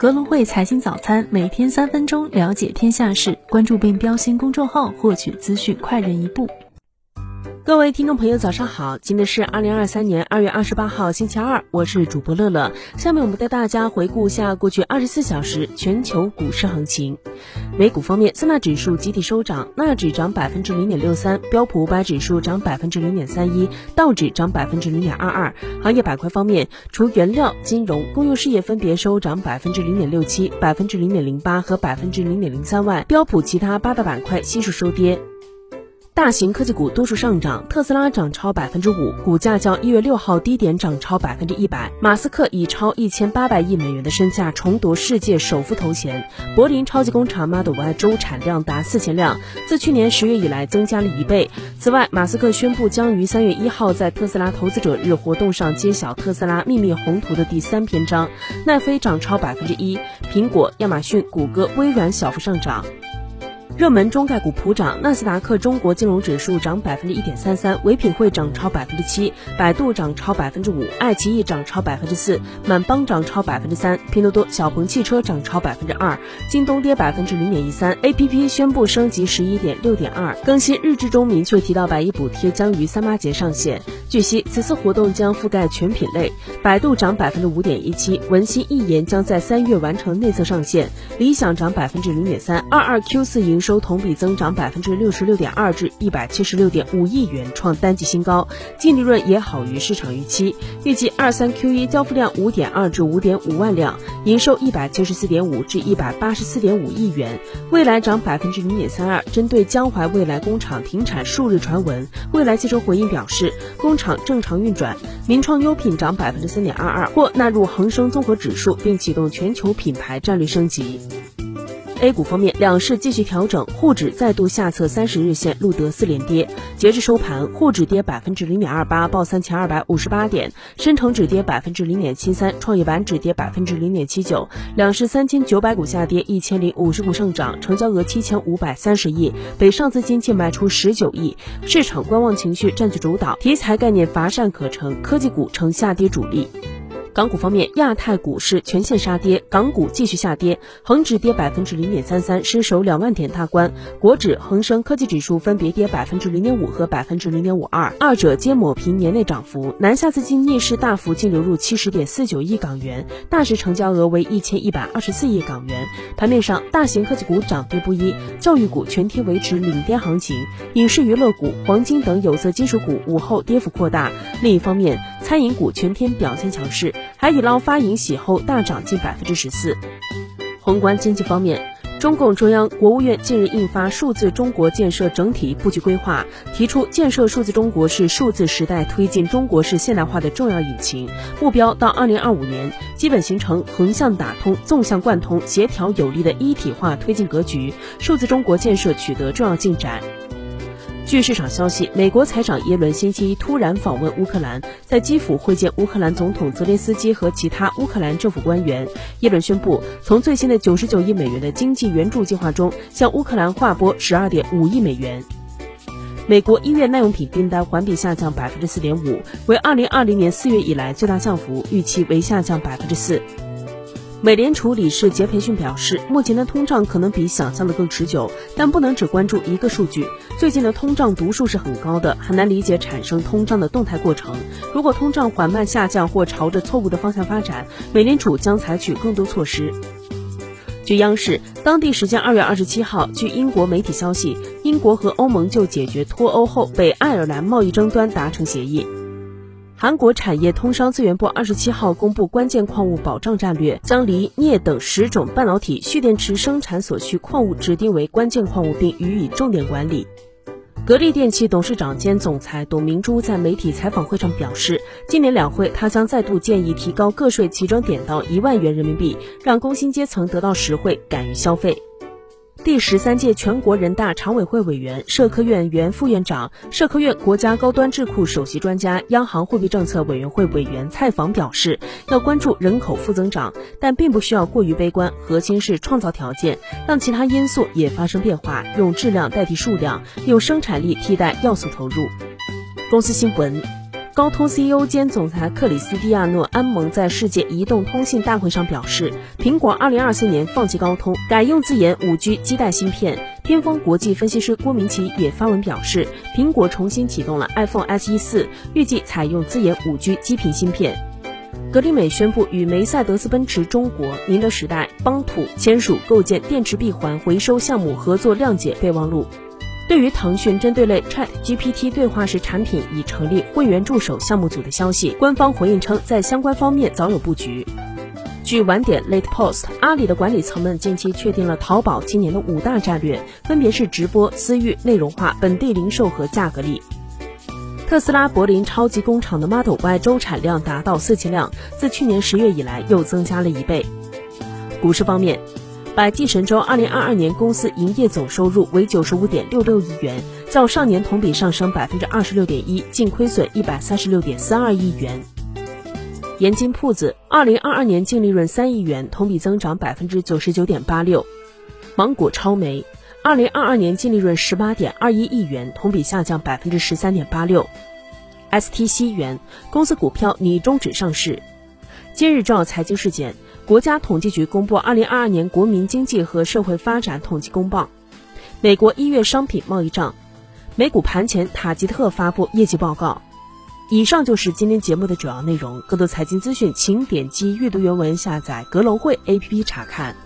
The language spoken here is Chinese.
格隆汇财经早餐，每天三分钟了解天下事，关注并标新公众号，获取资讯快人一步。各位听众朋友，早上好！今天是二零二三年二月二十八号，星期二，我是主播乐乐。下面我们带大家回顾一下过去二十四小时全球股市行情。美股方面，三大指数集体收涨，纳指涨百分之零点六三，标普五百指数涨百分之零点三一，道指涨百分之零点二二。行业板块方面，除原料、金融、公用事业分别收涨百分之零点六七、百分之零点零八和百分之零点零三外，标普其他八大板块悉数收跌。大型科技股多数上涨，特斯拉涨超百分之五，股价较一月六号低点涨超百分之一百。马斯克以超一千八百亿美元的身价重夺世界首富头衔。柏林超级工厂 Model Y 周产量达四千辆，自去年十月以来增加了一倍。此外，马斯克宣布将于三月一号在特斯拉投资者日活动上揭晓特斯拉秘密宏图的第三篇章。奈飞涨超百分之一，苹果、亚马逊、谷歌、微软小幅上涨。热门中概股普涨，纳斯达克中国金融指数涨百分之一点三三，唯品会涨超百分之七，百度涨超百分之五，爱奇艺涨超百分之四，满帮涨超百分之三，拼多多、小鹏汽车涨超百分之二，京东跌百分之零点一三。A P P 宣布升级十一点六点二，更新日志中明确提到百亿补贴将于三八节上线。据悉，此次活动将覆盖全品类。百度涨百分之五点一七，文心一言将在三月完成内测上线。理想涨百分之零点三，二二 Q 四营收。同比增长百分之六十六点二至一百七十六点五亿元，创单季新高，净利润也好于市场预期。预计二三 Q 一交付量五点二至五点五万辆，营收一百七十四点五至一百八十四点五亿元。未来涨百分之零点三二。针对江淮未来工厂停产数日传闻，未来汽车回应表示，工厂正常运转。名创优品涨百分之三点二二，或纳入恒生综合指数，并启动全球品牌战略升级。A 股方面，两市继续调整，沪指再度下测三十日线，录得四连跌。截至收盘，沪指跌百分之零点二八，报三千二百五十八点；深成指跌百分之零点七三，创业板指跌百分之零点七九。两市三千九百股下跌，一千零五十股上涨，成交额七千五百三十亿，北上资金净卖出十九亿。市场观望情绪占据主导，题材概念乏善可陈，科技股成下跌主力。港股方面，亚太股市全线杀跌，港股继续下跌，恒指跌百分之零点三三，失守两万点大关；国指、恒生科技指数分别跌百分之零点五和百分之零点五二，二者皆抹平年内涨幅。南下资金逆势大幅净流入七十点四九亿港元，大市成交额为一千一百二十四亿港元。盘面上，大型科技股涨跌不一，教育股全天维持领跌行情，影视娱乐股、黄金等有色金属股午后跌幅扩大。另一方面，餐饮股全天表现强势。海底捞发盈喜后大涨近百分之十四。宏观经济方面，中共中央、国务院近日印发《数字中国建设整体布局规划》，提出建设数字中国是数字时代推进中国式现代化的重要引擎，目标到二零二五年基本形成横向打通、纵向贯通、协调有力的一体化推进格局，数字中国建设取得重要进展。据市场消息，美国财长耶伦星期一突然访问乌克兰，在基辅会见乌克兰总统泽连斯基和其他乌克兰政府官员。耶伦宣布，从最新的九十九亿美元的经济援助计划中，向乌克兰划拨十二点五亿美元。美国一月耐用品订单环比下降百分之四点五，为二零二零年四月以来最大降幅，预期为下降百分之四。美联储理事杰培逊表示，目前的通胀可能比想象的更持久，但不能只关注一个数据。最近的通胀读数是很高的，很难理解产生通胀的动态过程。如果通胀缓慢下降或朝着错误的方向发展，美联储将采取更多措施。据央视，当地时间二月二十七号，据英国媒体消息，英国和欧盟就解决脱欧后北爱尔兰贸易争端达成协议。韩国产业通商资源部二十七号公布关键矿物保障战略，将锂、镍等十种半导体、蓄电池生产所需矿物指定为关键矿物，并予以重点管理。格力电器董事长兼总裁董明珠在媒体采访会上表示，今年两会他将再度建议提高个税起征点到一万元人民币，让工薪阶层得到实惠，敢于消费。第十三届全国人大常委会委员、社科院原副院长、社科院国家高端智库首席专家、央行货币政策委员会委员蔡昉表示，要关注人口负增长，但并不需要过于悲观，核心是创造条件，让其他因素也发生变化，用质量代替数量，用生产力替代要素投入。公司新闻。高通 CEO 兼总裁克里斯蒂亚诺·安蒙在世界移动通信大会上表示，苹果2024年放弃高通，改用自研 5G 基带芯片。天风国际分析师郭明奇也发文表示，苹果重新启动了 iPhone SE 四，预计采用自研 5G 基频芯片。格力美宣布与梅赛德斯奔驰中国、宁德时代、邦普签署构建电池闭环回收项目合作谅解备忘录。对于腾讯针对类 Chat GPT 对话式产品已成立会员助手项目组的消息，官方回应称，在相关方面早有布局。据晚点 Late Post，阿里的管理层们近期确定了淘宝今年的五大战略，分别是直播、私域、内容化、本地零售和价格力。特斯拉柏林超级工厂的 Model Y 周产量达到四千辆，自去年十月以来又增加了一倍。股市方面，百济神州二零二二年公司营业总收入为九十五点六六亿元，较上年同比上升百分之二十六点一，净亏损一百三十六点三二亿元。盐津铺子二零二二年净利润三亿元，同比增长百分之九十九点八六。芒果超媒。二零二二年净利润十八点二一亿元，同比下降百分之十三点八六。ST 西元公司股票拟终止上市。今日照财经事件，国家统计局公布二零二二年国民经济和社会发展统计公报。美国一月商品贸易账。美股盘前，塔吉特发布业绩报告。以上就是今天节目的主要内容。更多财经资讯，请点击阅读原文下载阁楼会 APP 查看。